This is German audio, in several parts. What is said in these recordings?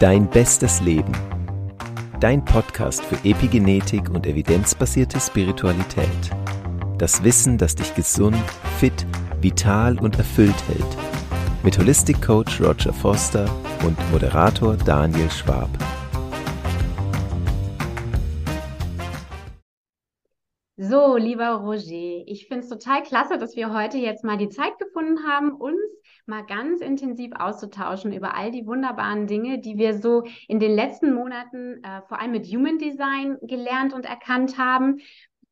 Dein bestes Leben. Dein Podcast für Epigenetik und evidenzbasierte Spiritualität. Das Wissen, das dich gesund, fit, vital und erfüllt hält. Mit Holistic Coach Roger Foster und Moderator Daniel Schwab. So, lieber Roger, ich finde es total klasse, dass wir heute jetzt mal die Zeit gefunden haben, uns mal ganz intensiv auszutauschen über all die wunderbaren Dinge, die wir so in den letzten Monaten äh, vor allem mit Human Design gelernt und erkannt haben.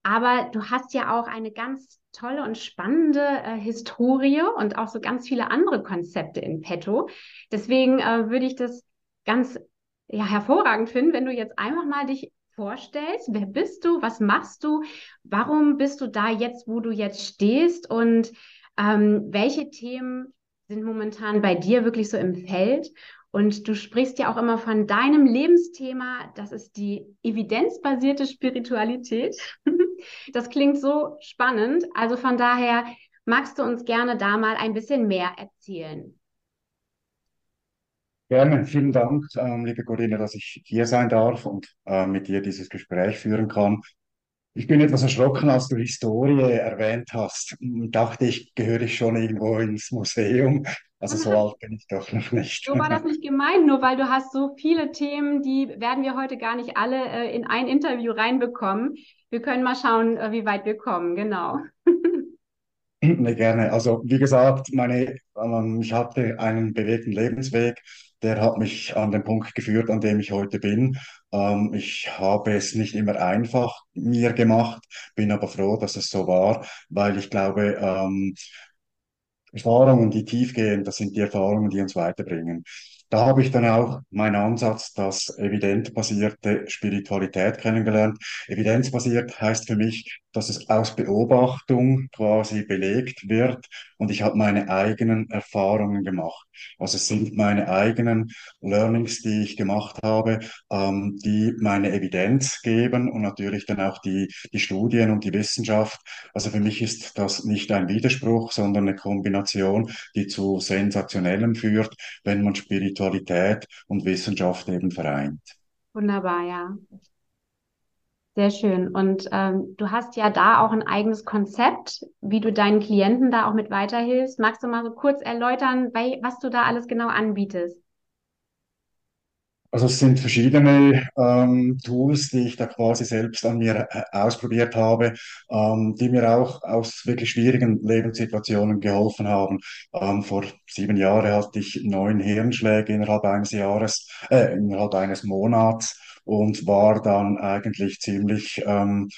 Aber du hast ja auch eine ganz tolle und spannende äh, Historie und auch so ganz viele andere Konzepte in petto. Deswegen äh, würde ich das ganz ja, hervorragend finden, wenn du jetzt einfach mal dich vorstellst. Wer bist du? Was machst du? Warum bist du da jetzt, wo du jetzt stehst? Und ähm, welche Themen sind momentan bei dir wirklich so im Feld. Und du sprichst ja auch immer von deinem Lebensthema, das ist die evidenzbasierte Spiritualität. Das klingt so spannend. Also von daher magst du uns gerne da mal ein bisschen mehr erzählen. Gerne, vielen Dank, ähm, liebe Corinne, dass ich hier sein darf und äh, mit dir dieses Gespräch führen kann. Ich bin etwas erschrocken, als du Historie erwähnt hast. Dachte ich, gehöre ich schon irgendwo ins Museum. Also so alt bin ich doch noch nicht. So war das nicht gemeint, nur weil du hast so viele Themen, die werden wir heute gar nicht alle äh, in ein Interview reinbekommen. Wir können mal schauen, äh, wie weit wir kommen, genau. Nee, gerne. Also wie gesagt, meine, ähm, ich hatte einen bewegten Lebensweg, der hat mich an den Punkt geführt, an dem ich heute bin. Ähm, ich habe es nicht immer einfach mir gemacht, bin aber froh, dass es so war, weil ich glaube, ähm, Erfahrungen, die tief gehen, das sind die Erfahrungen, die uns weiterbringen. Da habe ich dann auch meinen Ansatz, das evidenzbasierte Spiritualität kennengelernt. Evidenzbasiert heißt für mich, dass es aus Beobachtung quasi belegt wird und ich habe meine eigenen Erfahrungen gemacht. Also es sind meine eigenen Learnings, die ich gemacht habe, ähm, die meine Evidenz geben und natürlich dann auch die, die Studien und die Wissenschaft. Also für mich ist das nicht ein Widerspruch, sondern eine Kombination, die zu sensationellem führt, wenn man Spiritualität und Wissenschaft eben vereint. Wunderbar, ja. Sehr schön. Und ähm, du hast ja da auch ein eigenes Konzept, wie du deinen Klienten da auch mit weiterhilfst. Magst du mal so kurz erläutern, was du da alles genau anbietest? Also es sind verschiedene ähm, Tools, die ich da quasi selbst an mir äh, ausprobiert habe, ähm, die mir auch aus wirklich schwierigen Lebenssituationen geholfen haben. Ähm, vor sieben Jahren hatte ich neun Hirnschläge innerhalb eines Jahres, äh, innerhalb eines Monats und war dann eigentlich ziemlich, ähm,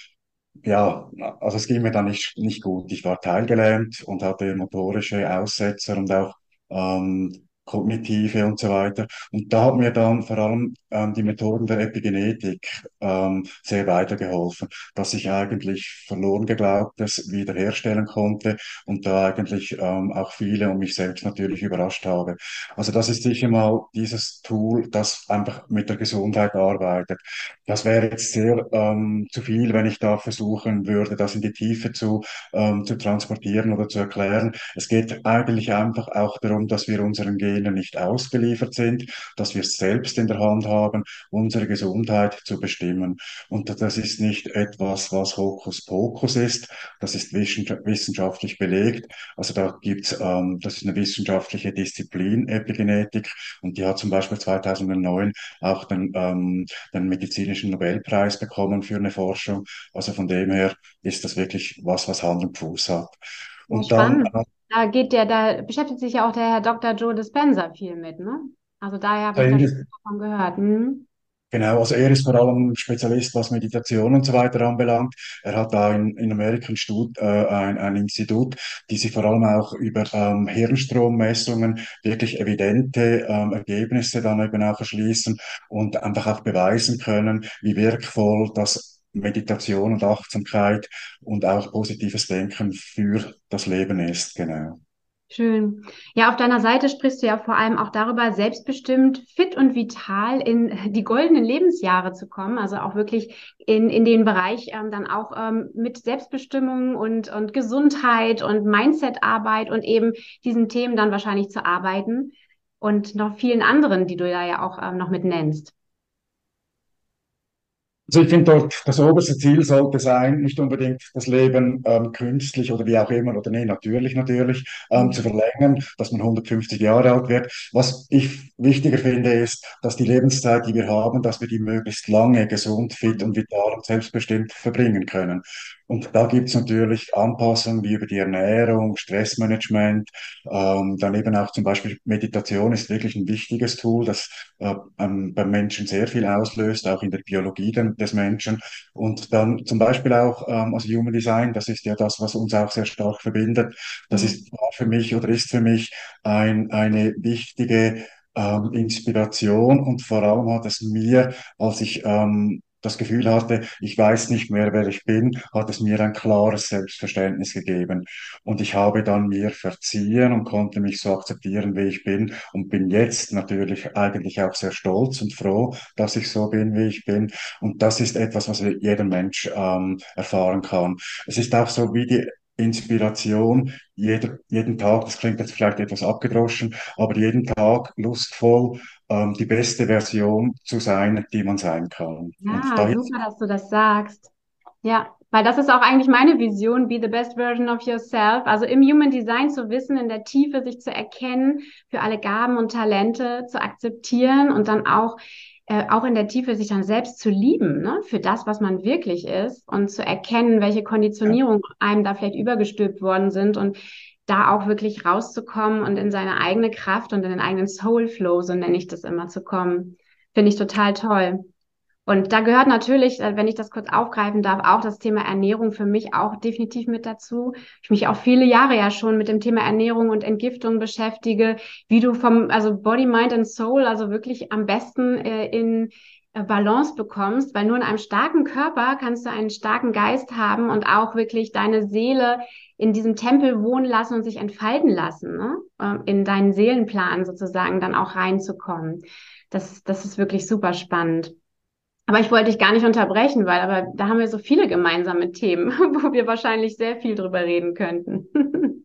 ja, also es ging mir dann nicht, nicht gut. Ich war teilgelähmt und hatte motorische Aussetzer und auch ähm, kognitive und so weiter. Und da hat mir dann vor allem ähm, die Methoden der Epigenetik ähm, sehr weitergeholfen, dass ich eigentlich verloren geglaubtes wiederherstellen konnte und da eigentlich ähm, auch viele und mich selbst natürlich überrascht habe. Also das ist sicher mal dieses Tool, das einfach mit der Gesundheit arbeitet. Das wäre jetzt sehr ähm, zu viel, wenn ich da versuchen würde, das in die Tiefe zu, ähm, zu transportieren oder zu erklären. Es geht eigentlich einfach auch darum, dass wir unseren Genen nicht ausgeliefert sind, dass wir es selbst in der Hand haben, unsere Gesundheit zu bestimmen. Und das ist nicht etwas, was Hokuspokus ist, das ist wissenschaftlich belegt. Also da gibt's, ähm, das ist eine wissenschaftliche Disziplin, Epigenetik, und die hat zum Beispiel 2009 auch den, ähm, den medizinischen Nobelpreis bekommen für eine Forschung. Also von dem her ist das wirklich was, was Hand und Fuß hat. Und dann, äh, da geht der, da beschäftigt sich ja auch der Herr Dr. Joe Dispenza viel mit, ne? Also daher habe ich das davon gehört. Hm? Genau, also er ist vor allem Spezialist, was Meditation und so weiter anbelangt. Er hat da in, in Amerika ein, Stud, äh, ein, ein Institut, die sich vor allem auch über ähm, Hirnstrommessungen wirklich evidente ähm, Ergebnisse dann eben auch erschließen und einfach auch beweisen können, wie wirkvoll das Meditation und Achtsamkeit und auch positives Denken für das Leben ist, genau. Schön. Ja, auf deiner Seite sprichst du ja vor allem auch darüber, selbstbestimmt, fit und vital in die goldenen Lebensjahre zu kommen. Also auch wirklich in, in den Bereich ähm, dann auch ähm, mit Selbstbestimmung und, und Gesundheit und Mindsetarbeit und eben diesen Themen dann wahrscheinlich zu arbeiten. und noch vielen anderen, die du da ja auch ähm, noch mit nennst? Also ich finde dort, das oberste Ziel sollte sein, nicht unbedingt das Leben ähm, künstlich oder wie auch immer, oder nee, natürlich, natürlich, ähm, zu verlängern, dass man 150 Jahre alt wird. Was ich wichtiger finde, ist, dass die Lebenszeit, die wir haben, dass wir die möglichst lange gesund, fit und vital und selbstbestimmt verbringen können. Und da gibt's natürlich Anpassungen wie über die Ernährung, Stressmanagement, ähm, dann eben auch zum Beispiel Meditation ist wirklich ein wichtiges Tool, das äh, ähm, beim Menschen sehr viel auslöst, auch in der Biologie den, des Menschen. Und dann zum Beispiel auch ähm, also Human Design, das ist ja das, was uns auch sehr stark verbindet. Das Mhm. ist für mich oder ist für mich ein, eine wichtige ähm, Inspiration und vor allem hat es mir, als ich ähm, das Gefühl hatte, ich weiß nicht mehr, wer ich bin, hat es mir ein klares Selbstverständnis gegeben. Und ich habe dann mir verziehen und konnte mich so akzeptieren, wie ich bin und bin jetzt natürlich eigentlich auch sehr stolz und froh, dass ich so bin, wie ich bin. Und das ist etwas, was jeder Mensch ähm, erfahren kann. Es ist auch so wie die Inspiration, jeder, jeden Tag, das klingt jetzt vielleicht etwas abgedroschen, aber jeden Tag lustvoll ähm, die beste Version zu sein, die man sein kann. Ja, daher super, dass du das sagst. Ja, weil das ist auch eigentlich meine Vision, be the best version of yourself. Also im Human Design zu wissen, in der Tiefe sich zu erkennen, für alle Gaben und Talente zu akzeptieren und dann auch, äh, auch in der Tiefe sich dann selbst zu lieben, ne, für das, was man wirklich ist und zu erkennen, welche Konditionierungen einem da vielleicht übergestülpt worden sind und da auch wirklich rauszukommen und in seine eigene Kraft und in den eigenen Soul Flow, so nenne ich das immer, zu kommen. Finde ich total toll. Und da gehört natürlich, äh, wenn ich das kurz aufgreifen darf, auch das Thema Ernährung für mich auch definitiv mit dazu. Ich mich auch viele Jahre ja schon mit dem Thema Ernährung und Entgiftung beschäftige, wie du vom, also Body, Mind and Soul, also wirklich am besten äh, in äh, Balance bekommst, weil nur in einem starken Körper kannst du einen starken Geist haben und auch wirklich deine Seele in diesem Tempel wohnen lassen und sich entfalten lassen, ne? Ähm, In deinen Seelenplan sozusagen dann auch reinzukommen. Das, das ist wirklich super spannend. Aber ich wollte dich gar nicht unterbrechen, weil aber da haben wir so viele gemeinsame Themen, wo wir wahrscheinlich sehr viel drüber reden könnten.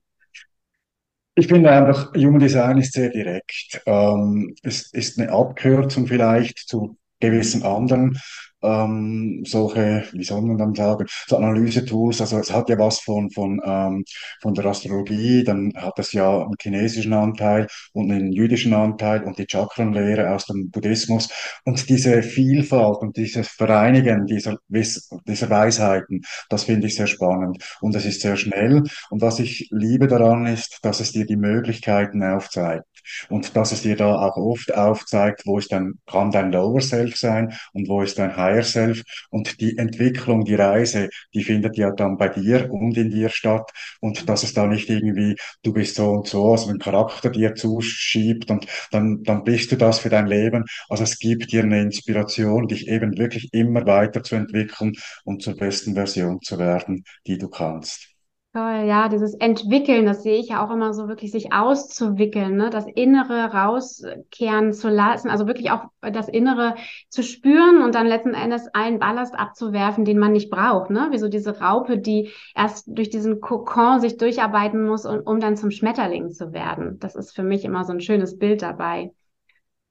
Ich finde einfach, Human Design ist sehr direkt. Ähm, es ist eine Abkürzung vielleicht zu gewissen anderen ähm, solche, wie soll man dann sagen, so Analysetools. Also es hat ja was von, von, ähm, von der Astrologie, dann hat es ja einen chinesischen Anteil und einen jüdischen Anteil und die Chakrenlehre aus dem Buddhismus. Und diese Vielfalt und dieses Vereinigen dieser, Wiss dieser Weisheiten, das finde ich sehr spannend. Und es ist sehr schnell. Und was ich liebe daran ist, dass es dir die Möglichkeiten aufzeigt. Und dass es dir da auch oft aufzeigt, wo ist dein, kann dein Lower Self sein und wo ist dein Higher Self. Und die Entwicklung, die Reise, die findet ja dann bei dir und in dir statt. Und dass es da nicht irgendwie, du bist so und so, also ein Charakter dir zuschiebt und dann, dann bist du das für dein Leben. Also es gibt dir eine Inspiration, dich eben wirklich immer weiterzuentwickeln und zur besten Version zu werden, die du kannst. Toll, ja, dieses Entwickeln, das sehe ich ja auch immer so wirklich sich auszuwickeln, ne? Das Innere rauskehren zu lassen, also wirklich auch das Innere zu spüren und dann letzten Endes allen Ballast abzuwerfen, den man nicht braucht, ne? Wie so diese Raupe, die erst durch diesen Kokon sich durcharbeiten muss, um, um dann zum Schmetterling zu werden. Das ist für mich immer so ein schönes Bild dabei.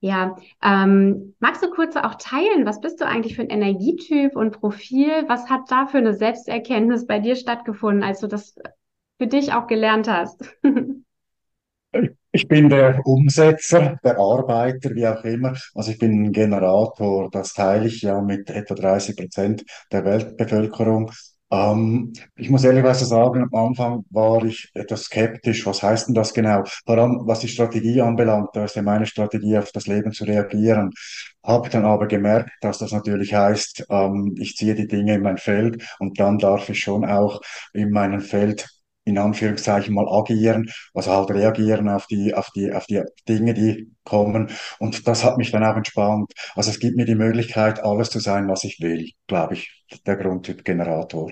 Ja, ähm, magst du kurz auch teilen, was bist du eigentlich für ein Energietyp und Profil? Was hat da für eine Selbsterkenntnis bei dir stattgefunden, als du das für dich auch gelernt hast? Ich bin der Umsetzer, der Arbeiter, wie auch immer. Also ich bin ein Generator, das teile ich ja mit etwa 30 Prozent der Weltbevölkerung. Ähm, ich muss ehrlicherweise sagen, am Anfang war ich etwas skeptisch. Was heißt denn das genau? Vor allem, was die Strategie anbelangt, da ist ja meine Strategie, auf das Leben zu reagieren. Habe dann aber gemerkt, dass das natürlich heißt, ähm, ich ziehe die Dinge in mein Feld und dann darf ich schon auch in meinem Feld in Anführungszeichen mal agieren, also halt reagieren auf die, auf die, auf die Dinge, die kommen. Und das hat mich dann auch entspannt. Also es gibt mir die Möglichkeit, alles zu sein, was ich will, glaube ich, der Grundtyp Generator.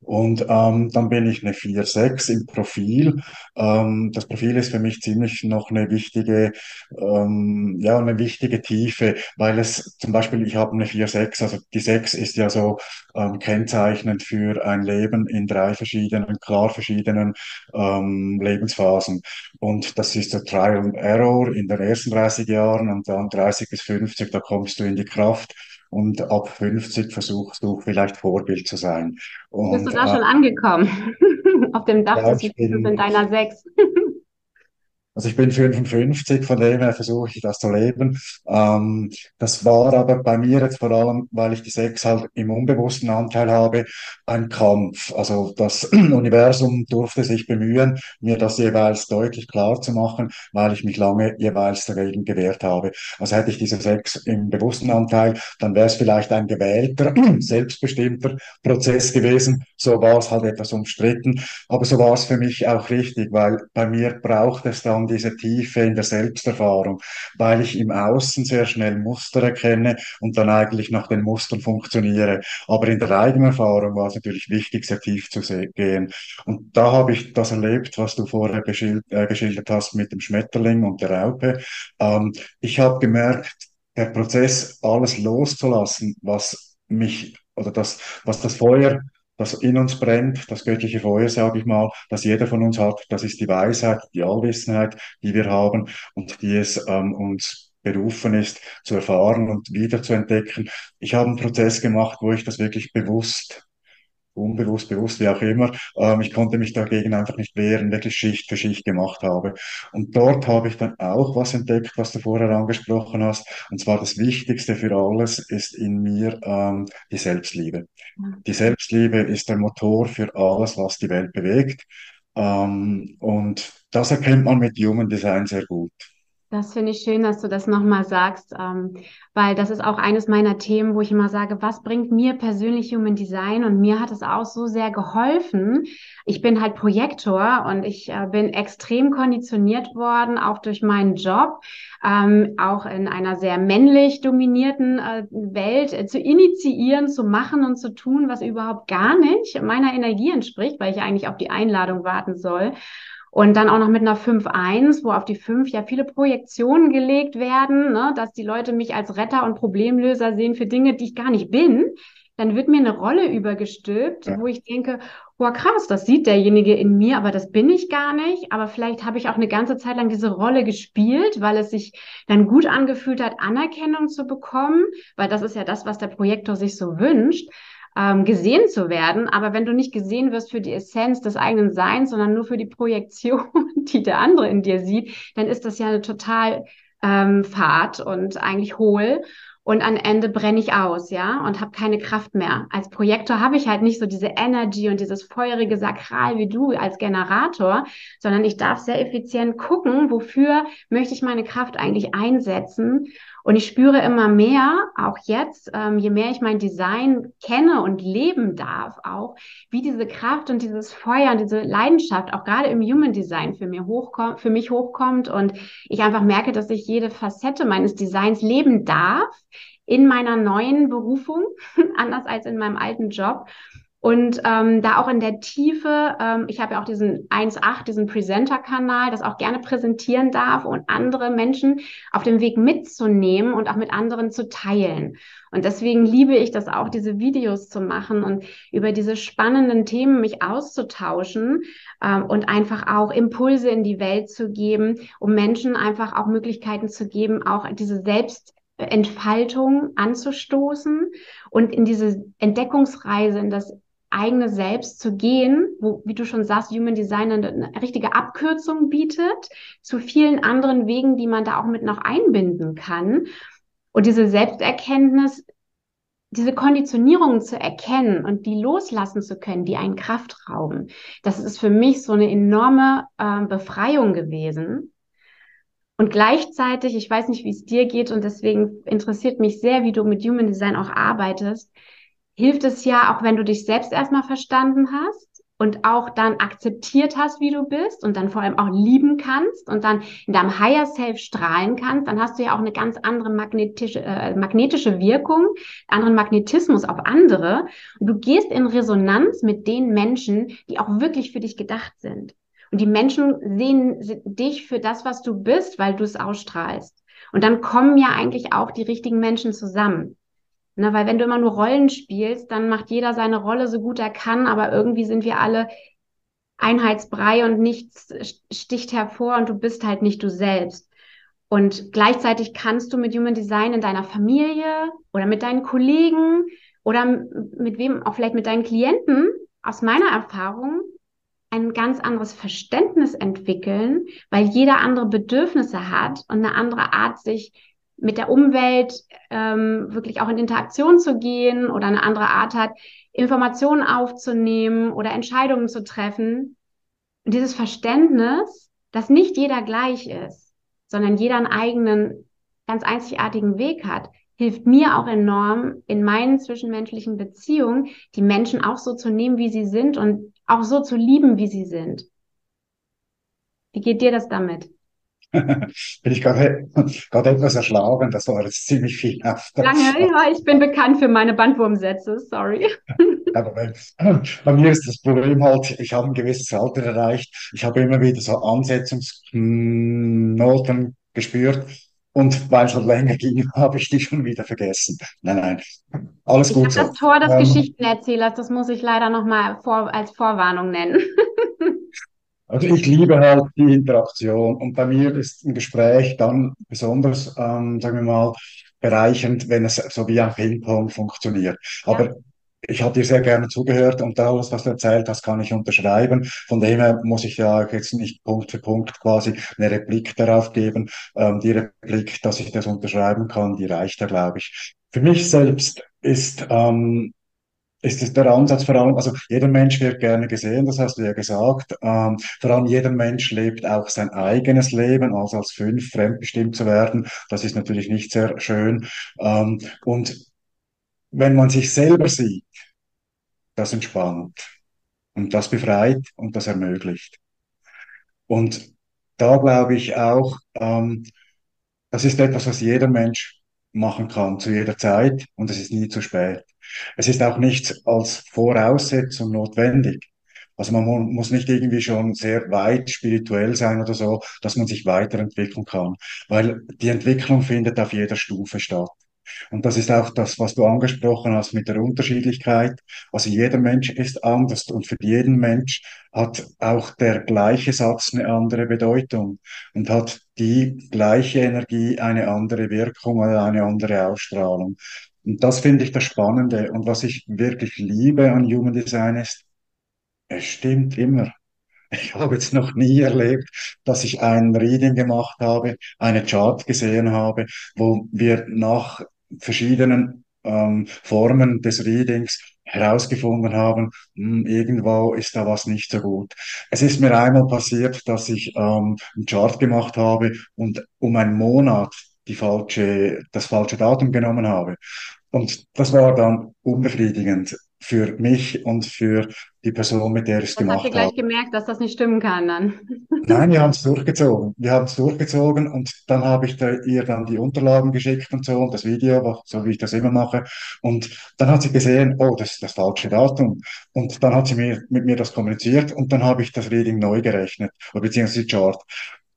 Und ähm, dann bin ich eine 4-6 im Profil. Ähm, das Profil ist für mich ziemlich noch eine wichtige, ähm, ja, eine wichtige Tiefe, weil es zum Beispiel, ich habe eine 4-6, also die 6 ist ja so ähm, kennzeichnend für ein Leben in drei verschiedenen, klar verschiedenen ähm, Lebensphasen. Und das ist so Trial and Error in den ersten 30 Jahren und dann 30 bis 50, da kommst du in die Kraft. Und ab 50 versuchst du vielleicht Vorbild zu sein. Bist du Und da äh, schon angekommen? Auf dem Dach ja, des in deiner Sechs. also ich bin 55, von dem her versuche ich das zu leben. Ähm, das war aber bei mir jetzt vor allem, weil ich die Sechs halt im unbewussten Anteil habe, ein Kampf. Also das Universum durfte sich bemühen, mir das jeweils deutlich klar zu machen, weil ich mich lange jeweils dagegen gewehrt habe. Also hätte ich diese Sechs im bewussten Anteil, dann wäre es vielleicht ein gewählter, selbstbestimmter Prozess gewesen. So war es halt etwas umstritten. Aber so war es für mich auch richtig, weil bei mir braucht es dann diese Tiefe in der Selbsterfahrung, weil ich im Außen sehr schnell Muster erkenne und dann eigentlich nach den Mustern funktioniere. Aber in der eigenen Erfahrung war es natürlich wichtig, sehr tief zu gehen. Und da habe ich das erlebt, was du vorher beschild, äh, geschildert hast mit dem Schmetterling und der Raupe. Ähm, ich habe gemerkt, der Prozess, alles loszulassen, was mich oder das, was das Feuer das in uns brennt, das göttliche Feuer, sage ich mal, das jeder von uns hat, das ist die Weisheit, die Allwissenheit, die wir haben und die es ähm, uns berufen ist, zu erfahren und wieder zu entdecken. Ich habe einen Prozess gemacht, wo ich das wirklich bewusst unbewusst, bewusst, wie auch immer. Ähm, ich konnte mich dagegen einfach nicht wehren, wirklich Schicht für Schicht gemacht habe. Und dort habe ich dann auch was entdeckt, was du vorher angesprochen hast. Und zwar das Wichtigste für alles ist in mir ähm, die Selbstliebe. Die Selbstliebe ist der Motor für alles, was die Welt bewegt. Ähm, und das erkennt man mit Human Design sehr gut. Das finde ich schön, dass du das nochmal sagst, ähm, weil das ist auch eines meiner Themen, wo ich immer sage, was bringt mir persönlich Human Design? Und mir hat es auch so sehr geholfen. Ich bin halt Projektor und ich äh, bin extrem konditioniert worden, auch durch meinen Job, ähm, auch in einer sehr männlich dominierten äh, Welt äh, zu initiieren, zu machen und zu tun, was überhaupt gar nicht meiner Energie entspricht, weil ich eigentlich auf die Einladung warten soll. Und dann auch noch mit einer 5.1, wo auf die 5 ja viele Projektionen gelegt werden, ne, dass die Leute mich als Retter und Problemlöser sehen für Dinge, die ich gar nicht bin. Dann wird mir eine Rolle übergestülpt, ja. wo ich denke, boah, krass, das sieht derjenige in mir, aber das bin ich gar nicht. Aber vielleicht habe ich auch eine ganze Zeit lang diese Rolle gespielt, weil es sich dann gut angefühlt hat, Anerkennung zu bekommen, weil das ist ja das, was der Projektor sich so wünscht ähm, gesehen zu werden. Aber wenn du nicht gesehen wirst für die Essenz des eigenen Seins, sondern nur für die Projektion, die der andere in dir sieht, dann ist das ja eine total ähm, fad und eigentlich hohl. Und am Ende brenne ich aus, ja, und habe keine Kraft mehr. Als Projektor habe ich halt nicht so diese Energy und dieses feurige Sakral wie du als Generator, sondern ich darf sehr effizient gucken, wofür möchte ich meine Kraft eigentlich einsetzen und ich spüre immer mehr, auch jetzt, ähm, je mehr ich mein Design kenne und leben darf, auch wie diese Kraft und dieses Feuer und diese Leidenschaft auch gerade im Human Design für, mir hochkommt, für mich hochkommt und ich einfach merke, dass ich jede Facette meines Designs leben darf in meiner neuen Berufung, anders als in meinem alten Job. Und ähm, da auch in der Tiefe, ähm, ich habe ja auch diesen 1.8, diesen Presenter-Kanal, das auch gerne präsentieren darf und andere Menschen auf dem Weg mitzunehmen und auch mit anderen zu teilen. Und deswegen liebe ich das auch, diese Videos zu machen und über diese spannenden Themen mich auszutauschen ähm, und einfach auch Impulse in die Welt zu geben, um Menschen einfach auch Möglichkeiten zu geben, auch diese Selbst Entfaltung anzustoßen und in diese Entdeckungsreise, in das eigene Selbst zu gehen, wo, wie du schon sagst, Human Design eine, richtige Abkürzung bietet zu vielen anderen Wegen, die man da auch mit noch einbinden kann. Und diese Selbsterkenntnis, diese Konditionierungen zu erkennen und die loslassen zu können, die einen Kraft rauben, das ist für mich so eine enorme äh, Befreiung gewesen. Und gleichzeitig, ich weiß nicht, wie es dir geht und deswegen interessiert mich sehr, wie du mit Human Design auch arbeitest, hilft es ja, auch wenn du dich selbst erstmal verstanden hast, und auch dann akzeptiert hast, wie du bist und dann vor allem auch lieben kannst und dann in deinem Higher Self strahlen kannst, dann hast du ja auch eine ganz andere magnetische, äh, magnetische Wirkung, anderen Magnetismus auf andere. Und du gehst in Resonanz mit den Menschen, die auch wirklich für dich gedacht sind. Und die Menschen sehen dich für das, was du bist, weil du es ausstrahlst. Und dann kommen ja eigentlich auch die richtigen Menschen zusammen. Ne, weil wenn du immer nur Rollen spielst, dann macht jeder seine Rolle so gut er kann, aber irgendwie sind wir alle Einheitsbrei und nichts sticht hervor und du bist halt nicht du selbst. Und gleichzeitig kannst du mit Human Design in deiner Familie oder mit deinen Kollegen oder mit wem, auch vielleicht mit deinen Klienten, aus meiner Erfahrung, ein ganz anderes Verständnis entwickeln, weil jeder andere Bedürfnisse hat und eine andere Art, sich mit der Umwelt ähm, wirklich auch in Interaktion zu gehen oder eine andere Art hat, Informationen aufzunehmen oder Entscheidungen zu treffen. Und dieses Verständnis, dass nicht jeder gleich ist, sondern jeder einen eigenen, ganz einzigartigen Weg hat, hilft mir auch enorm in meinen zwischenmenschlichen Beziehungen, die Menschen auch so zu nehmen, wie sie sind und auch so zu lieben, wie sie sind. Wie geht dir das damit? bin ich gerade, gerade etwas erschlagen. Das war jetzt ziemlich viel. Lange, ja, ich bin bekannt für meine Bandwurmsätze, sorry. Aber bei, bei mir ist das Problem halt, ich habe ein gewisses Alter erreicht. Ich habe immer wieder so Ansetzungsnoten gespürt. Und weil es schon länger ging, habe ich die schon wieder vergessen. Nein, nein, alles gut. so. Das Tor des ähm, Geschichtenerzählers, das muss ich leider nochmal vor, als Vorwarnung nennen. Also ich liebe halt die Interaktion und bei mir ist ein Gespräch dann besonders, ähm, sagen wir mal, bereichend, wenn es so wie ein Ping-Pong funktioniert. Aber ja. ich habe dir sehr gerne zugehört und alles, was du erzählt hast, kann ich unterschreiben. Von dem her muss ich ja jetzt nicht Punkt für Punkt quasi eine Replik darauf geben. Ähm, die Replik, dass ich das unterschreiben kann, die reicht ja, glaube ich. Für mich selbst ist ähm, ist es der Ansatz vor allem, also jeder Mensch wird gerne gesehen, das hast du ja gesagt. Ähm, vor allem jeder Mensch lebt auch sein eigenes Leben, also als fünf fremdbestimmt zu werden, das ist natürlich nicht sehr schön. Ähm, und wenn man sich selber sieht, das entspannt und das befreit und das ermöglicht. Und da glaube ich auch, ähm, das ist etwas, was jeder Mensch machen kann zu jeder Zeit und es ist nie zu spät. Es ist auch nicht als Voraussetzung notwendig. Also man muss nicht irgendwie schon sehr weit spirituell sein oder so, dass man sich weiterentwickeln kann, weil die Entwicklung findet auf jeder Stufe statt. Und das ist auch das, was du angesprochen hast mit der Unterschiedlichkeit. Also jeder Mensch ist anders und für jeden Mensch hat auch der gleiche Satz eine andere Bedeutung und hat die gleiche Energie eine andere Wirkung oder eine andere Ausstrahlung. Und das finde ich das Spannende. Und was ich wirklich liebe an Human Design ist, es stimmt immer. Ich habe jetzt noch nie erlebt, dass ich ein Reading gemacht habe, eine Chart gesehen habe, wo wir nach verschiedenen ähm, Formen des Readings herausgefunden haben, mh, hm, irgendwo ist da was nicht so gut. Es ist mir einmal passiert, dass ich ähm, einen Chart gemacht habe und um einen Monat die falsche, das falsche Datum genommen habe. Und das war dann unbefriedigend für mich und für die Person, mit der ich es gemacht habe. Hast du gleich gemerkt, dass das nicht stimmen kann dann? Nein, wir haben es durchgezogen. Wir haben es durchgezogen und dann habe ich da, ihr dann die Unterlagen geschickt und so und das Video, so wie ich das immer mache. Und dann hat sie gesehen, oh, das ist das falsche Datum. Und dann hat sie mir, mit mir das kommuniziert und dann habe ich das Reading neu gerechnet, beziehungsweise die Chart.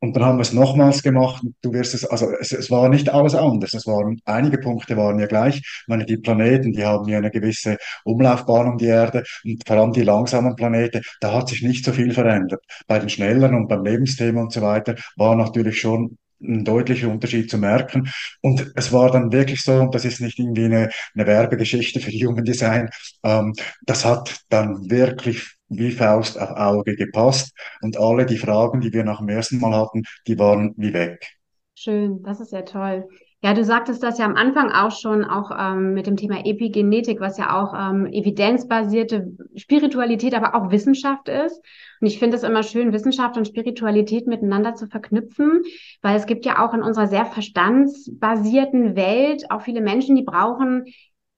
Und dann haben wir es nochmals gemacht. Du wirst es, also es, es war nicht alles anders. Es waren, einige Punkte waren ja gleich. Ich meine, die Planeten, die haben ja eine gewisse Umlaufbahn um die Erde und vor allem die langsamen Planeten, da hat sich nicht so viel verändert. Bei den schnelleren und beim Lebensthema und so weiter war natürlich schon ein deutlicher Unterschied zu merken. Und es war dann wirklich so, und das ist nicht irgendwie eine, eine Werbegeschichte für Human Design, ähm, das hat dann wirklich wie Faust auf Auge gepasst. Und alle die Fragen, die wir nach dem ersten Mal hatten, die waren wie weg. Schön, das ist ja toll. Ja, du sagtest das ja am Anfang auch schon, auch ähm, mit dem Thema Epigenetik, was ja auch ähm, evidenzbasierte Spiritualität, aber auch Wissenschaft ist. Und ich finde es immer schön, Wissenschaft und Spiritualität miteinander zu verknüpfen, weil es gibt ja auch in unserer sehr verstandsbasierten Welt auch viele Menschen, die brauchen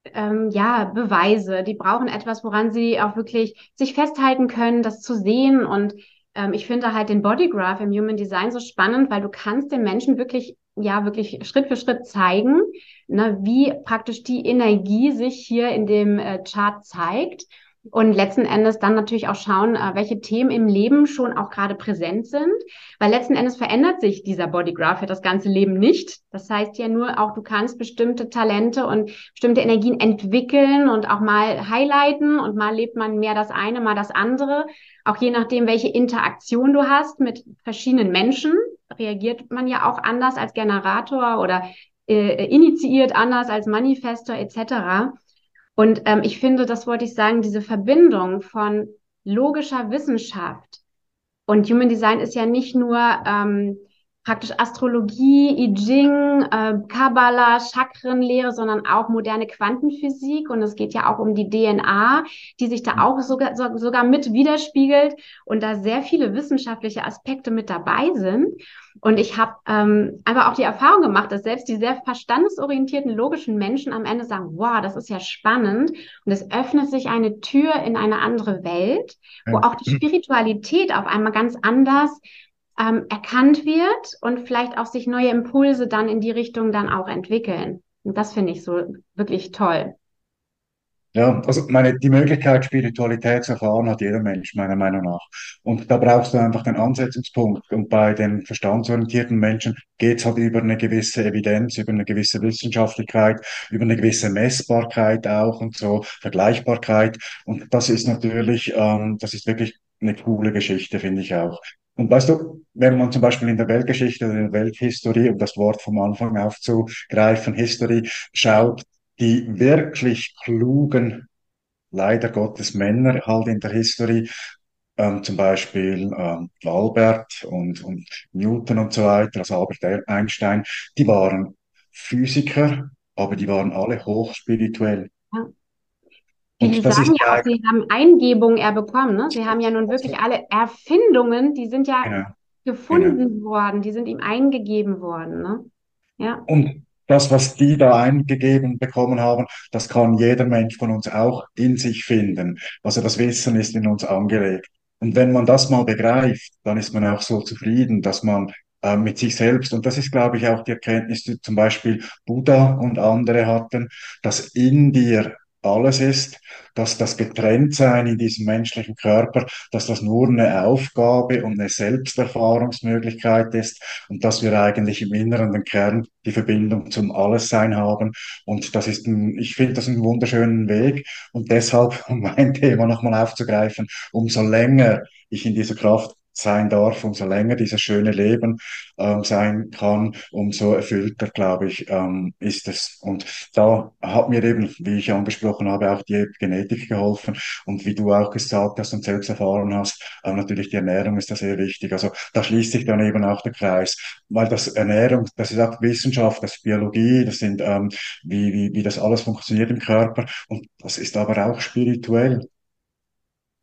ähm, ja, Beweise. Die brauchen etwas, woran sie auch wirklich sich festhalten können, das zu sehen. Und ähm, ich finde halt den Bodygraph im Human Design so spannend, weil du kannst den Menschen wirklich, ja, wirklich Schritt für Schritt zeigen, ne, wie praktisch die Energie sich hier in dem äh, Chart zeigt. Und letzten Endes dann natürlich auch schauen, äh, welche Themen im Leben schon auch gerade präsent sind. Weil letzten Endes verändert sich dieser Bodygraph für das ganze Leben nicht. Das heißt ja nur auch, du kannst bestimmte Talente und bestimmte Energien entwickeln und auch mal highlighten und mal lebt man mehr das eine, mal das andere. Auch je nachdem, welche Interaktion du hast mit verschiedenen Menschen, reagiert man ja auch anders als Generator oder äh, initiiert anders als Manifestor etc. Und ähm, ich finde, das wollte ich sagen, diese Verbindung von logischer Wissenschaft und Human Design ist ja nicht nur ähm, praktisch Astrologie, I Ching, äh, Kabbalah, Chakrenlehre, sondern auch moderne Quantenphysik. Und es geht ja auch um die DNA, die sich da auch sogar, so, sogar mit widerspiegelt und da sehr viele wissenschaftliche Aspekte mit dabei sind. Und ich habe ähm, einfach auch die Erfahrung gemacht, dass selbst die sehr verstandesorientierten, logischen Menschen am Ende sagen, wow, das ist ja spannend. Und es öffnet sich eine Tür in eine andere Welt, wo auch die Spiritualität auf einmal ganz anders ähm, erkannt wird und vielleicht auch sich neue Impulse dann in die Richtung dann auch entwickeln. Und das finde ich so wirklich toll. Ja, also meine, die Möglichkeit, Spiritualität zu erfahren, hat jeder Mensch, meiner Meinung nach. Und da brauchst du einfach den Ansetzungspunkt. Und bei den verstandsorientierten Menschen geht's halt über eine gewisse Evidenz, über eine gewisse Wissenschaftlichkeit, über eine gewisse Messbarkeit auch und so, Vergleichbarkeit. Und das ist natürlich, ähm, das ist wirklich eine coole Geschichte, finde ich auch. Und weißt du, wenn man zum Beispiel in der Weltgeschichte oder in der Welthistorie, um das Wort vom Anfang aufzugreifen, History schaut, die wirklich klugen, leider Gottes Männer halt in der History, ähm, zum Beispiel ähm, Albert und, und Newton und so weiter, also Albert Einstein, die waren Physiker, aber die waren alle hochspirituell. Ja. Viele sagen ja auch, sie haben Eingebungen eher bekommen. Ne? Sie haben ja nun wirklich alle Erfindungen, die sind ja genau. gefunden genau. worden, die sind ihm eingegeben worden. Ne? Ja. Und das, was die da eingegeben bekommen haben, das kann jeder Mensch von uns auch in sich finden. Also das Wissen ist in uns angelegt. Und wenn man das mal begreift, dann ist man auch so zufrieden, dass man äh, mit sich selbst, und das ist, glaube ich, auch die Erkenntnis, die zum Beispiel Buddha und andere hatten, dass in dir alles ist, dass das Getrenntsein in diesem menschlichen Körper, dass das nur eine Aufgabe und eine Selbsterfahrungsmöglichkeit ist und dass wir eigentlich im Inneren den Kern die Verbindung zum Allessein haben. Und das ist ein, ich finde das einen wunderschönen Weg. Und deshalb, um mein Thema nochmal aufzugreifen, umso länger ich in dieser Kraft sein darf, umso länger dieses schöne Leben ähm, sein kann, umso erfüllter, glaube ich, ähm, ist es. Und da hat mir eben, wie ich angesprochen habe, auch die Genetik geholfen und wie du auch gesagt hast und selbst erfahren hast, äh, natürlich die Ernährung ist da sehr wichtig. Also da schließt sich dann eben auch der Kreis, weil das Ernährung, das ist auch Wissenschaft, das ist Biologie, das sind ähm, wie, wie, wie das alles funktioniert im Körper und das ist aber auch spirituell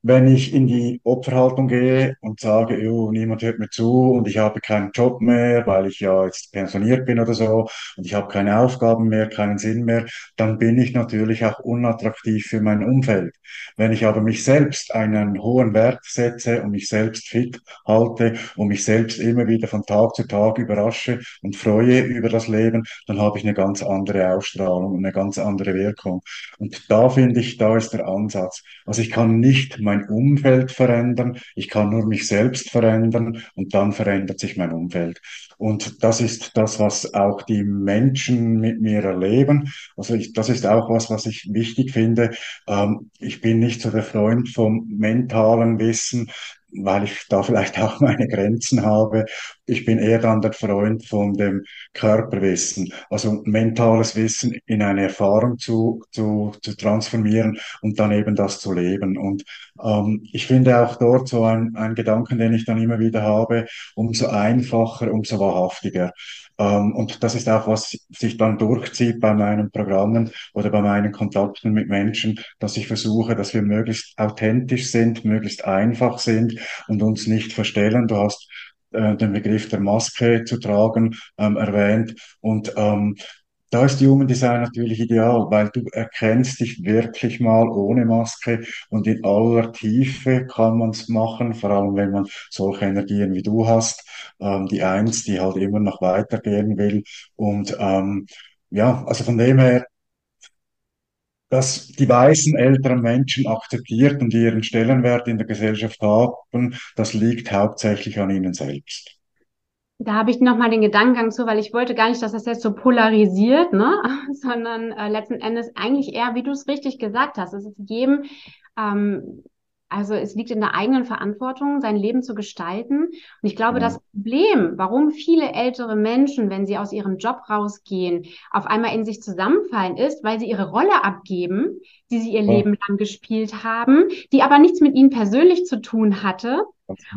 wenn ich in die Opferhaltung gehe und sage, jo, niemand hört mir zu und ich habe keinen Job mehr, weil ich ja jetzt pensioniert bin oder so und ich habe keine Aufgaben mehr, keinen Sinn mehr, dann bin ich natürlich auch unattraktiv für mein Umfeld. Wenn ich aber mich selbst einen hohen Wert setze und mich selbst fit halte und mich selbst immer wieder von Tag zu Tag überrasche und freue über das Leben, dann habe ich eine ganz andere Ausstrahlung und eine ganz andere Wirkung. Und da finde ich, da ist der Ansatz. Also ich kann nicht mein Umfeld verändern, ich kann nur mich selbst verändern und dann verändert sich mein Umfeld. Und das ist das, was auch die Menschen mit mir erleben. Also ich, das ist auch was, was ich wichtig finde. Ähm, ich bin nicht so der Freund vom mentalen Wissen weil ich da vielleicht auch meine Grenzen habe. Ich bin eher dann der Freund von dem Körperwissen, also mentales Wissen in eine Erfahrung zu, zu, zu transformieren und dann eben das zu leben. Und ähm, ich finde auch dort so ein, ein Gedanken, den ich dann immer wieder habe, umso einfacher, umso wahrhaftiger. Ähm, und das ist auch, was sich dann durchzieht bei meinen Programmen oder bei meinen Kontakten mit Menschen, dass ich versuche, dass wir möglichst authentisch sind, möglichst einfach sind und uns nicht verstellen. Du hast äh, den Begriff der Maske zu tragen ähm, erwähnt und ähm, da ist Human Design natürlich ideal, weil du erkennst dich wirklich mal ohne Maske und in aller Tiefe kann man es machen, vor allem wenn man solche Energien wie du hast, ähm, die Eins, die halt immer noch weitergehen will. Und ähm, ja, also von dem her, dass die weißen älteren Menschen akzeptiert und ihren Stellenwert in der Gesellschaft haben, das liegt hauptsächlich an ihnen selbst. Da habe ich nochmal den Gedankengang zu, weil ich wollte gar nicht, dass das jetzt so polarisiert, ne? sondern äh, letzten Endes eigentlich eher, wie du es richtig gesagt hast, es ist jedem, ähm, also es liegt in der eigenen Verantwortung, sein Leben zu gestalten. Und ich glaube, ja. das Problem, warum viele ältere Menschen, wenn sie aus ihrem Job rausgehen, auf einmal in sich zusammenfallen, ist, weil sie ihre Rolle abgeben, die sie ihr ja. Leben lang gespielt haben, die aber nichts mit ihnen persönlich zu tun hatte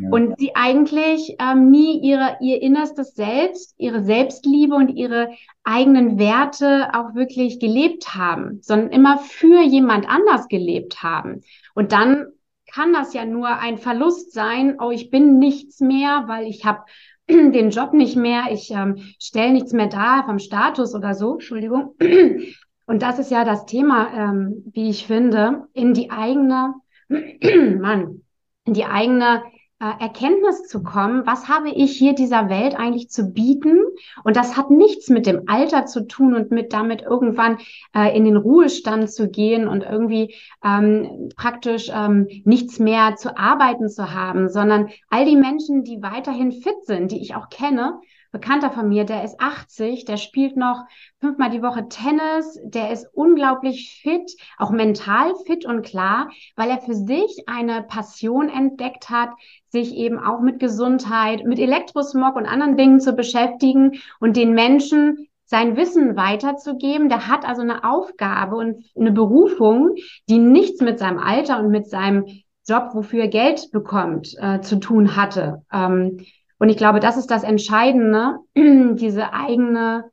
und sie eigentlich ähm, nie ihre, ihr innerstes Selbst, ihre Selbstliebe und ihre eigenen Werte auch wirklich gelebt haben, sondern immer für jemand anders gelebt haben. Und dann kann das ja nur ein Verlust sein, oh, ich bin nichts mehr, weil ich habe den Job nicht mehr, ich ähm, stelle nichts mehr dar vom Status oder so, Entschuldigung. Und das ist ja das Thema, ähm, wie ich finde, in die eigene, Mann, in die eigene Erkenntnis zu kommen, was habe ich hier dieser Welt eigentlich zu bieten? Und das hat nichts mit dem Alter zu tun und mit damit irgendwann äh, in den Ruhestand zu gehen und irgendwie ähm, praktisch ähm, nichts mehr zu arbeiten zu haben, sondern all die Menschen, die weiterhin fit sind, die ich auch kenne, Bekannter von mir, der ist 80, der spielt noch fünfmal die Woche Tennis, der ist unglaublich fit, auch mental fit und klar, weil er für sich eine Passion entdeckt hat, sich eben auch mit Gesundheit, mit Elektrosmog und anderen Dingen zu beschäftigen und den Menschen sein Wissen weiterzugeben. Der hat also eine Aufgabe und eine Berufung, die nichts mit seinem Alter und mit seinem Job, wofür er Geld bekommt, äh, zu tun hatte. Ähm, und ich glaube, das ist das Entscheidende, diese eigene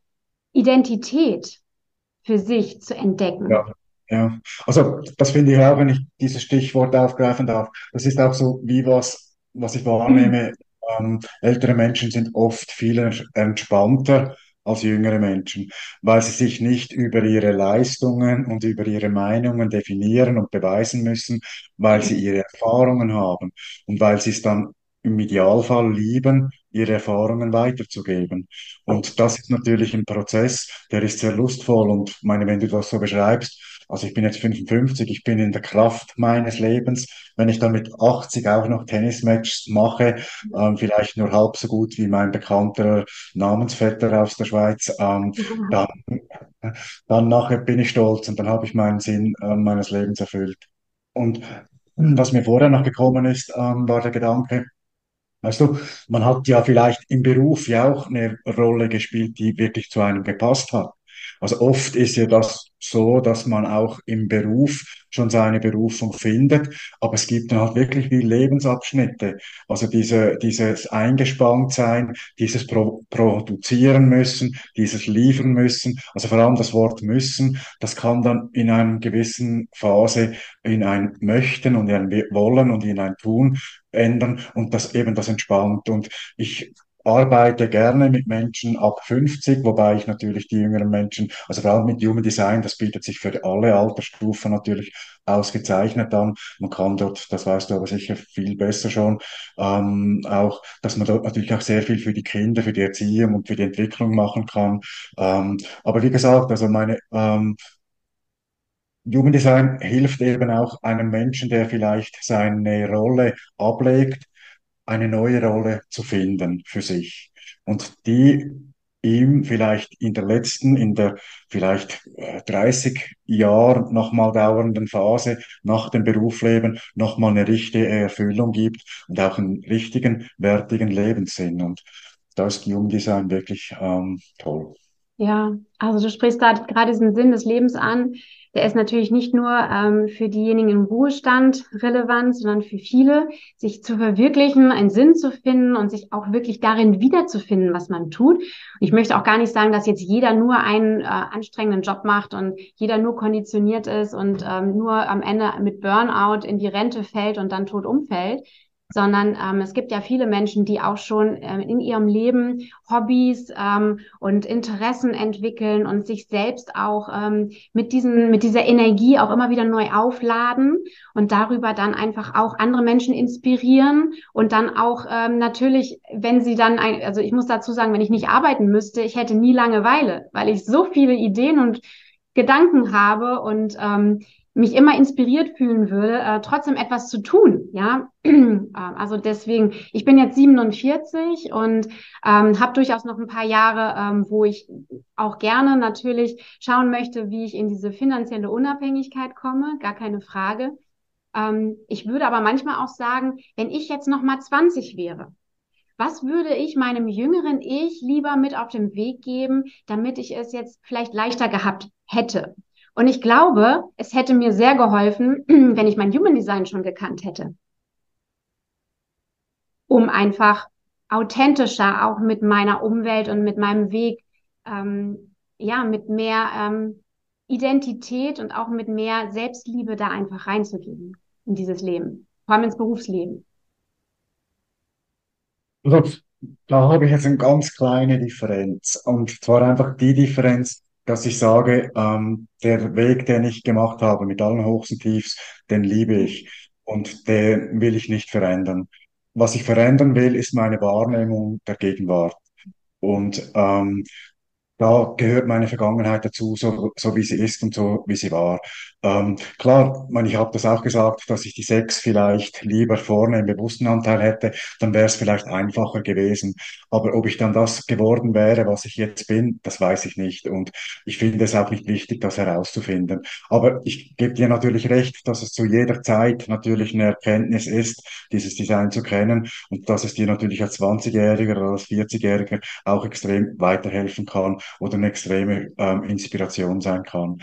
Identität für sich zu entdecken. Ja. Ja, also das finde ich auch, wenn ich dieses Stichwort aufgreifen darf. Das ist auch so wie was, was ich wahrnehme. Ähm, ältere Menschen sind oft viel entspannter als jüngere Menschen, weil sie sich nicht über ihre Leistungen und über ihre Meinungen definieren und beweisen müssen, weil sie ihre Erfahrungen haben und weil sie es dann im Idealfall lieben, ihre Erfahrungen weiterzugeben. Und das ist natürlich ein Prozess, der ist sehr lustvoll. Und meine, wenn du das so beschreibst, also ich bin jetzt 55, ich bin in der Kraft meines Lebens. Wenn ich dann mit 80 auch noch Tennismatches mache, ähm, vielleicht nur halb so gut wie mein bekannter Namensvetter aus der Schweiz, ähm, dann, dann nachher bin ich stolz und dann habe ich meinen Sinn äh, meines Lebens erfüllt. Und was mir vorher noch gekommen ist, ähm, war der Gedanke, Weißt du, man hat ja vielleicht im Beruf ja auch eine Rolle gespielt, die wirklich zu einem gepasst hat. Also oft ist ja das so, dass man auch im Beruf schon seine Berufung findet, aber es gibt dann halt wirklich wie Lebensabschnitte. Also diese, dieses Eingespanntsein, dieses Pro Produzieren müssen, dieses Liefern müssen, also vor allem das Wort müssen, das kann dann in einer gewissen Phase in ein Möchten und in ein Wollen und in ein Tun ändern und das eben das entspannt. Und ich arbeite gerne mit Menschen ab 50, wobei ich natürlich die jüngeren Menschen, also vor allem mit Human Design, das bietet sich für alle Altersstufen natürlich ausgezeichnet an. Man kann dort, das weißt du aber sicher viel besser schon, ähm, auch, dass man dort natürlich auch sehr viel für die Kinder, für die Erziehung und für die Entwicklung machen kann. Ähm, aber wie gesagt, also meine ähm, Jugenddesign hilft eben auch einem Menschen, der vielleicht seine Rolle ablegt, eine neue Rolle zu finden für sich. Und die ihm vielleicht in der letzten, in der vielleicht 30 äh, Jahre nochmal dauernden Phase nach dem Berufsleben nochmal eine richtige Erfüllung gibt und auch einen richtigen, wertigen Lebenssinn. Und da ist Jungdesign wirklich ähm, toll. Ja, also du sprichst da gerade diesen Sinn des Lebens an. Der ist natürlich nicht nur ähm, für diejenigen im Ruhestand relevant, sondern für viele, sich zu verwirklichen, einen Sinn zu finden und sich auch wirklich darin wiederzufinden, was man tut. Und ich möchte auch gar nicht sagen, dass jetzt jeder nur einen äh, anstrengenden Job macht und jeder nur konditioniert ist und ähm, nur am Ende mit Burnout in die Rente fällt und dann tot umfällt. Sondern ähm, es gibt ja viele Menschen, die auch schon ähm, in ihrem Leben Hobbys ähm, und Interessen entwickeln und sich selbst auch ähm, mit diesen, mit dieser Energie auch immer wieder neu aufladen und darüber dann einfach auch andere Menschen inspirieren und dann auch ähm, natürlich, wenn sie dann, ein, also ich muss dazu sagen, wenn ich nicht arbeiten müsste, ich hätte nie Langeweile, weil ich so viele Ideen und Gedanken habe und ähm, mich immer inspiriert fühlen würde, äh, trotzdem etwas zu tun. Ja, ähm, also deswegen, ich bin jetzt 47 und ähm, habe durchaus noch ein paar Jahre, ähm, wo ich auch gerne natürlich schauen möchte, wie ich in diese finanzielle Unabhängigkeit komme, gar keine Frage. Ähm, ich würde aber manchmal auch sagen, wenn ich jetzt noch mal 20 wäre, was würde ich meinem jüngeren Ich lieber mit auf den Weg geben, damit ich es jetzt vielleicht leichter gehabt hätte? Und ich glaube, es hätte mir sehr geholfen, wenn ich mein Human Design schon gekannt hätte. Um einfach authentischer auch mit meiner Umwelt und mit meinem Weg, ähm, ja, mit mehr ähm, Identität und auch mit mehr Selbstliebe da einfach reinzugehen in dieses Leben, vor allem ins Berufsleben. Also, da habe ich jetzt eine ganz kleine Differenz. Und zwar einfach die Differenz, dass ich sage, ähm, der Weg, den ich gemacht habe, mit allen Hochs und Tiefs, den liebe ich und den will ich nicht verändern. Was ich verändern will, ist meine Wahrnehmung der Gegenwart. Und ähm, da gehört meine Vergangenheit dazu, so, so wie sie ist und so wie sie war. Ähm, klar, man, ich habe das auch gesagt, dass ich die Sechs vielleicht lieber vorne im bewussten Anteil hätte, dann wäre es vielleicht einfacher gewesen. Aber ob ich dann das geworden wäre, was ich jetzt bin, das weiß ich nicht. Und ich finde es auch nicht wichtig, das herauszufinden. Aber ich gebe dir natürlich recht, dass es zu jeder Zeit natürlich eine Erkenntnis ist, dieses Design zu kennen und dass es dir natürlich als 20-Jähriger oder als 40-Jähriger auch extrem weiterhelfen kann oder eine extreme ähm, Inspiration sein kann.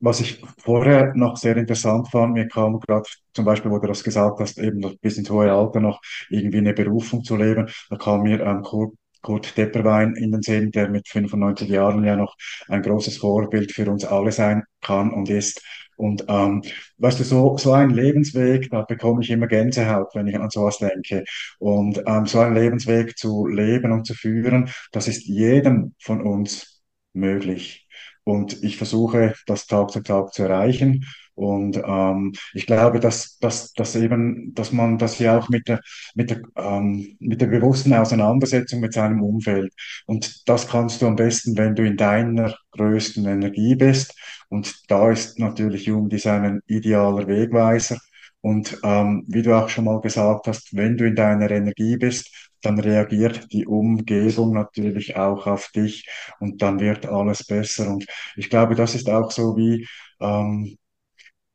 Was ich vorher noch sehr interessant fand, mir kam gerade zum Beispiel, wo du das gesagt hast, eben bis ins hohe Alter noch irgendwie eine Berufung zu leben, da kam mir ähm, Kurt, Kurt Depperwein in den Sinn, der mit 95 Jahren ja noch ein großes Vorbild für uns alle sein kann und ist. Und ähm, weißt du, so, so ein Lebensweg, da bekomme ich immer Gänsehaut, wenn ich an sowas denke. Und ähm, so einen Lebensweg zu leben und zu führen, das ist jedem von uns möglich. Und ich versuche, das Tag zu Tag zu erreichen. Und ähm, ich glaube, dass, dass, dass eben, dass man das ja auch mit der, mit der, ähm, mit der bewussten Auseinandersetzung mit seinem Umfeld. Und das kannst du am besten, wenn du in deiner größten Energie bist. Und da ist natürlich Human Design ein idealer Wegweiser. Und ähm, wie du auch schon mal gesagt hast, wenn du in deiner Energie bist, dann reagiert die Umgebung natürlich auch auf dich und dann wird alles besser. Und ich glaube, das ist auch so wie ähm,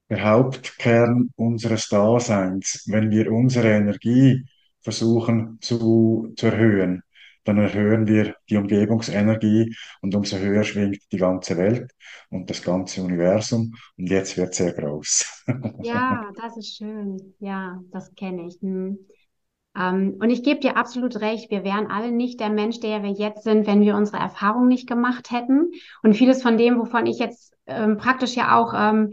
der Hauptkern unseres Daseins. Wenn wir unsere Energie versuchen zu, zu erhöhen, dann erhöhen wir die Umgebungsenergie und umso höher schwingt die ganze Welt und das ganze Universum. Und jetzt wird es sehr groß. Ja, das ist schön. Ja, das kenne ich. Hm. Ähm, und ich gebe dir absolut recht, wir wären alle nicht der Mensch, der wir jetzt sind, wenn wir unsere Erfahrung nicht gemacht hätten. Und vieles von dem, wovon ich jetzt ähm, praktisch ja auch ähm,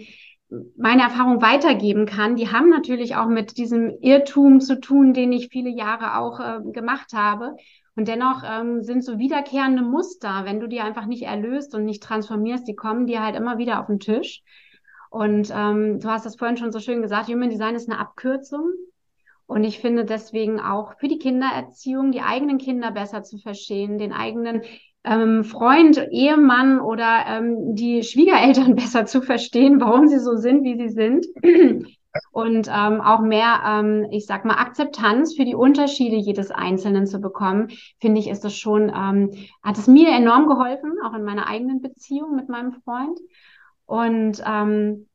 meine Erfahrung weitergeben kann, die haben natürlich auch mit diesem Irrtum zu tun, den ich viele Jahre auch äh, gemacht habe. Und dennoch ähm, sind so wiederkehrende Muster, wenn du die einfach nicht erlöst und nicht transformierst, die kommen dir halt immer wieder auf den Tisch. Und ähm, du hast das vorhin schon so schön gesagt, Human Design ist eine Abkürzung. Und ich finde deswegen auch für die Kindererziehung, die eigenen Kinder besser zu verstehen, den eigenen ähm, Freund, Ehemann oder ähm, die Schwiegereltern besser zu verstehen, warum sie so sind, wie sie sind. Und ähm, auch mehr, ähm, ich sag mal, Akzeptanz für die Unterschiede jedes Einzelnen zu bekommen, finde ich, ist das schon, ähm, hat es mir enorm geholfen, auch in meiner eigenen Beziehung mit meinem Freund. Und ähm,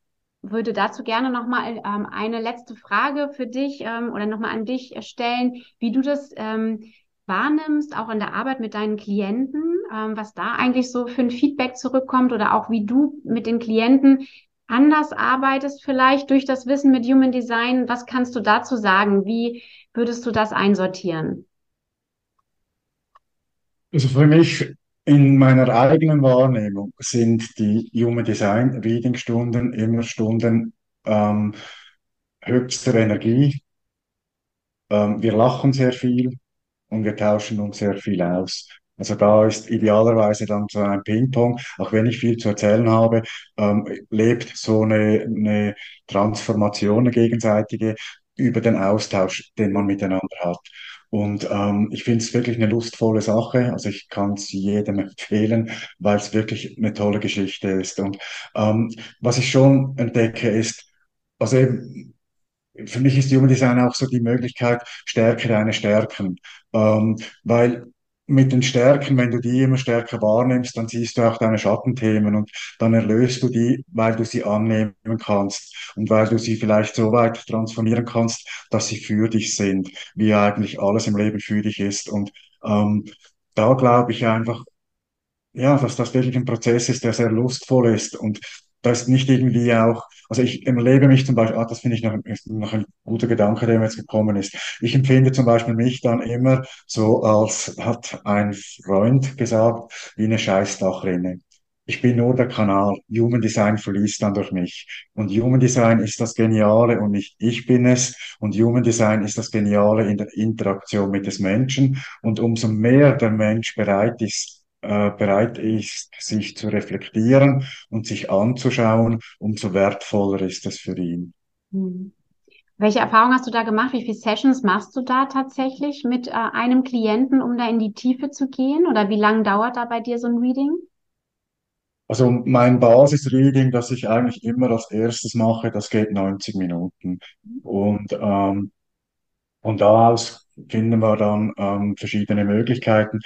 würde dazu gerne nochmal ähm, eine letzte Frage für dich ähm, oder nochmal an dich stellen, wie du das ähm, wahrnimmst, auch in der Arbeit mit deinen Klienten, ähm, was da eigentlich so für ein Feedback zurückkommt oder auch wie du mit den Klienten anders arbeitest, vielleicht durch das Wissen mit Human Design. Was kannst du dazu sagen? Wie würdest du das einsortieren? Also für mich in meiner eigenen Wahrnehmung sind die Human Design Reading Stunden immer Stunden ähm, höchster Energie, Ähm, wir lachen sehr viel und wir tauschen uns sehr viel aus. Also da ist idealerweise dann so ein Ping-Pong, auch wenn ich viel zu erzählen habe, ähm, lebt so eine, eine Transformation, eine gegenseitige, über den Austausch, den man miteinander hat. Und ähm, ich finde es wirklich eine lustvolle Sache. Also ich kann es jedem empfehlen, weil es wirklich eine tolle Geschichte ist. Und ähm, was ich schon entdecke, ist, also eben, für mich ist Human Design auch so die Möglichkeit, stärke deine Stärken. Ähm, weil mit den Stärken, wenn du die immer stärker wahrnimmst, dann siehst du auch deine Schattenthemen und dann erlöst du die, weil du sie annehmen kannst und weil du sie vielleicht so weit transformieren kannst, dass sie für dich sind, wie eigentlich alles im Leben für dich ist. Und ähm, da glaube ich einfach, ja, dass das wirklich ein Prozess ist, der sehr lustvoll ist und da ist nicht irgendwie auch, also ich erlebe mich zum Beispiel, ah, das finde ich noch, noch ein guter Gedanke, der mir jetzt gekommen ist. Ich empfinde zum Beispiel mich dann immer so, als hat ein Freund gesagt, wie eine Scheißdachrinne. Ich bin nur der Kanal. Human Design fließt dann durch mich. Und Human Design ist das Geniale und nicht ich bin es. Und Human Design ist das Geniale in der Interaktion mit des Menschen. Und umso mehr der Mensch bereit ist, äh, bereit ist, sich zu reflektieren und sich anzuschauen, umso wertvoller ist es für ihn. Hm. Welche Erfahrung hast du da gemacht? Wie viele Sessions machst du da tatsächlich mit äh, einem Klienten, um da in die Tiefe zu gehen? Oder wie lange dauert da bei dir so ein Reading? Also mein Basis-Reading, das ich eigentlich immer als erstes mache, das geht 90 Minuten. Und ähm, von da aus finden wir dann ähm, verschiedene Möglichkeiten.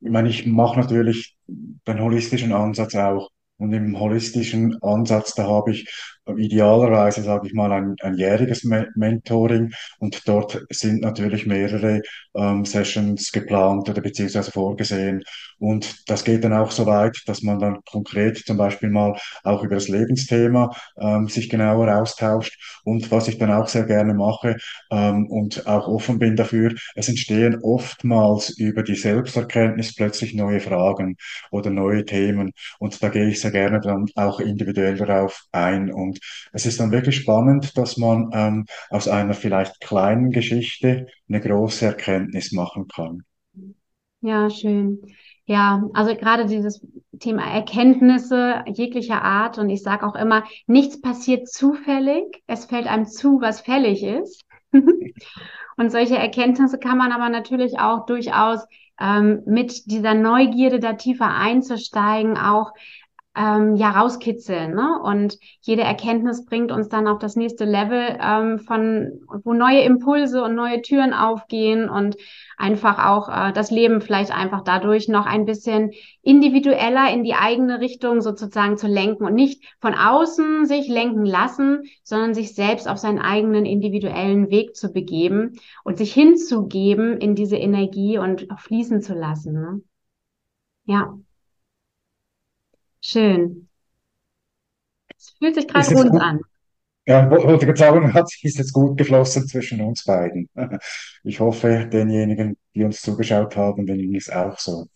Ich meine, ich mache natürlich den holistischen Ansatz auch. Und im holistischen Ansatz, da habe ich idealerweise, sage ich mal, ein, ein jähriges Me Mentoring und dort sind natürlich mehrere ähm, Sessions geplant oder beziehungsweise vorgesehen. Und das geht dann auch so weit, dass man dann konkret zum Beispiel mal auch über das Lebensthema ähm, sich genauer austauscht. Und was ich dann auch sehr gerne mache ähm, und auch offen bin dafür, es entstehen oftmals über die Selbsterkenntnis plötzlich neue Fragen oder neue Themen. Und da gehe ich sehr gerne dann auch individuell darauf ein. Und es ist dann wirklich spannend, dass man ähm, aus einer vielleicht kleinen Geschichte eine große Erkenntnis machen kann. Ja, schön. Ja, also gerade dieses Thema Erkenntnisse jeglicher Art und ich sage auch immer, nichts passiert zufällig, es fällt einem zu, was fällig ist. und solche Erkenntnisse kann man aber natürlich auch durchaus ähm, mit dieser Neugierde da tiefer einzusteigen, auch ähm, ja rauskitzeln. Ne? Und jede Erkenntnis bringt uns dann auf das nächste Level ähm, von, wo neue Impulse und neue Türen aufgehen und einfach auch äh, das Leben vielleicht einfach dadurch noch ein bisschen individueller in die eigene Richtung sozusagen zu lenken und nicht von außen sich lenken lassen, sondern sich selbst auf seinen eigenen individuellen Weg zu begeben und sich hinzugeben in diese Energie und auch fließen zu lassen. Ne? Ja. Schön. Es fühlt sich gerade rund gut? an. Ja, wollte gerade sagen, hat ist jetzt gut geflossen zwischen uns beiden. Ich hoffe, denjenigen, die uns zugeschaut haben, denen ging es auch so.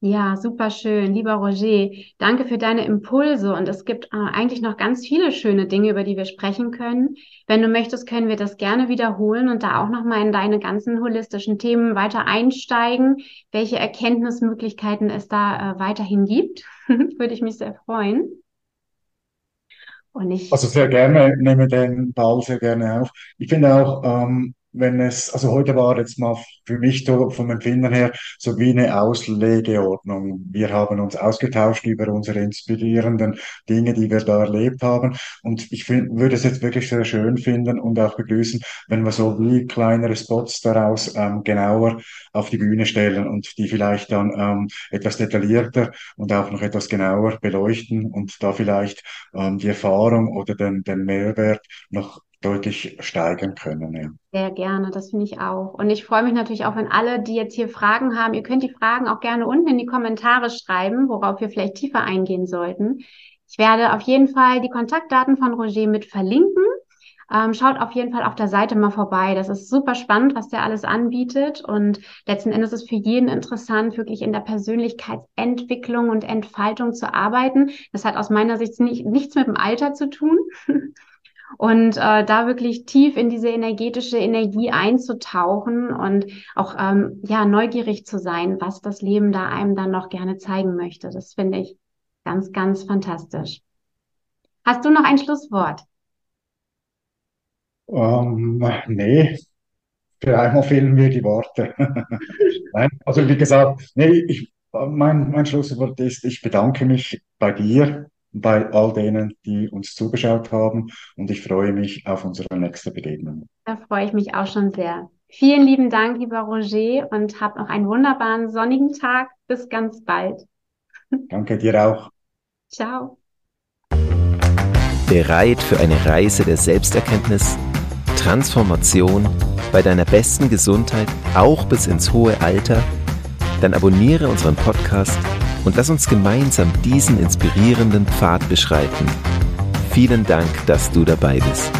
Ja, super schön. Lieber Roger, danke für deine Impulse. Und es gibt äh, eigentlich noch ganz viele schöne Dinge, über die wir sprechen können. Wenn du möchtest, können wir das gerne wiederholen und da auch nochmal in deine ganzen holistischen Themen weiter einsteigen, welche Erkenntnismöglichkeiten es da äh, weiterhin gibt. Würde ich mich sehr freuen. Und ich, Also sehr gerne, nehme den Ball sehr gerne auf. Ich finde auch, ähm, wenn es, also heute war jetzt mal für mich so vom Empfinden her so wie eine Auslegeordnung. Wir haben uns ausgetauscht über unsere inspirierenden Dinge, die wir da erlebt haben. Und ich find, würde es jetzt wirklich sehr schön finden und auch begrüßen, wenn wir so wie kleinere Spots daraus ähm, genauer auf die Bühne stellen und die vielleicht dann ähm, etwas detaillierter und auch noch etwas genauer beleuchten und da vielleicht ähm, die Erfahrung oder den, den Mehrwert noch deutlich steigern können. Ja. Sehr gerne, das finde ich auch. Und ich freue mich natürlich auch, wenn alle, die jetzt hier Fragen haben, ihr könnt die Fragen auch gerne unten in die Kommentare schreiben, worauf wir vielleicht tiefer eingehen sollten. Ich werde auf jeden Fall die Kontaktdaten von Roger mit verlinken. Ähm, schaut auf jeden Fall auf der Seite mal vorbei. Das ist super spannend, was der alles anbietet. Und letzten Endes ist für jeden interessant, wirklich in der Persönlichkeitsentwicklung und Entfaltung zu arbeiten. Das hat aus meiner Sicht nicht, nichts mit dem Alter zu tun. und äh, da wirklich tief in diese energetische Energie einzutauchen und auch ähm, ja neugierig zu sein, was das Leben da einem dann noch gerne zeigen möchte. Das finde ich ganz, ganz fantastisch. Hast du noch ein Schlusswort? Ähm, nee, für einmal fehlen mir die Worte. Nein, also wie gesagt, nee, ich, mein, mein Schlusswort ist, ich bedanke mich bei dir, bei all denen, die uns zugeschaut haben und ich freue mich auf unsere nächste Begegnung. Da freue ich mich auch schon sehr. Vielen lieben Dank, lieber Roger, und hab noch einen wunderbaren sonnigen Tag. Bis ganz bald. Danke dir auch. Ciao. Bereit für eine Reise der Selbsterkenntnis, Transformation bei deiner besten Gesundheit, auch bis ins hohe Alter? Dann abonniere unseren Podcast und lass uns gemeinsam diesen inspirierenden Pfad beschreiten. Vielen Dank, dass du dabei bist.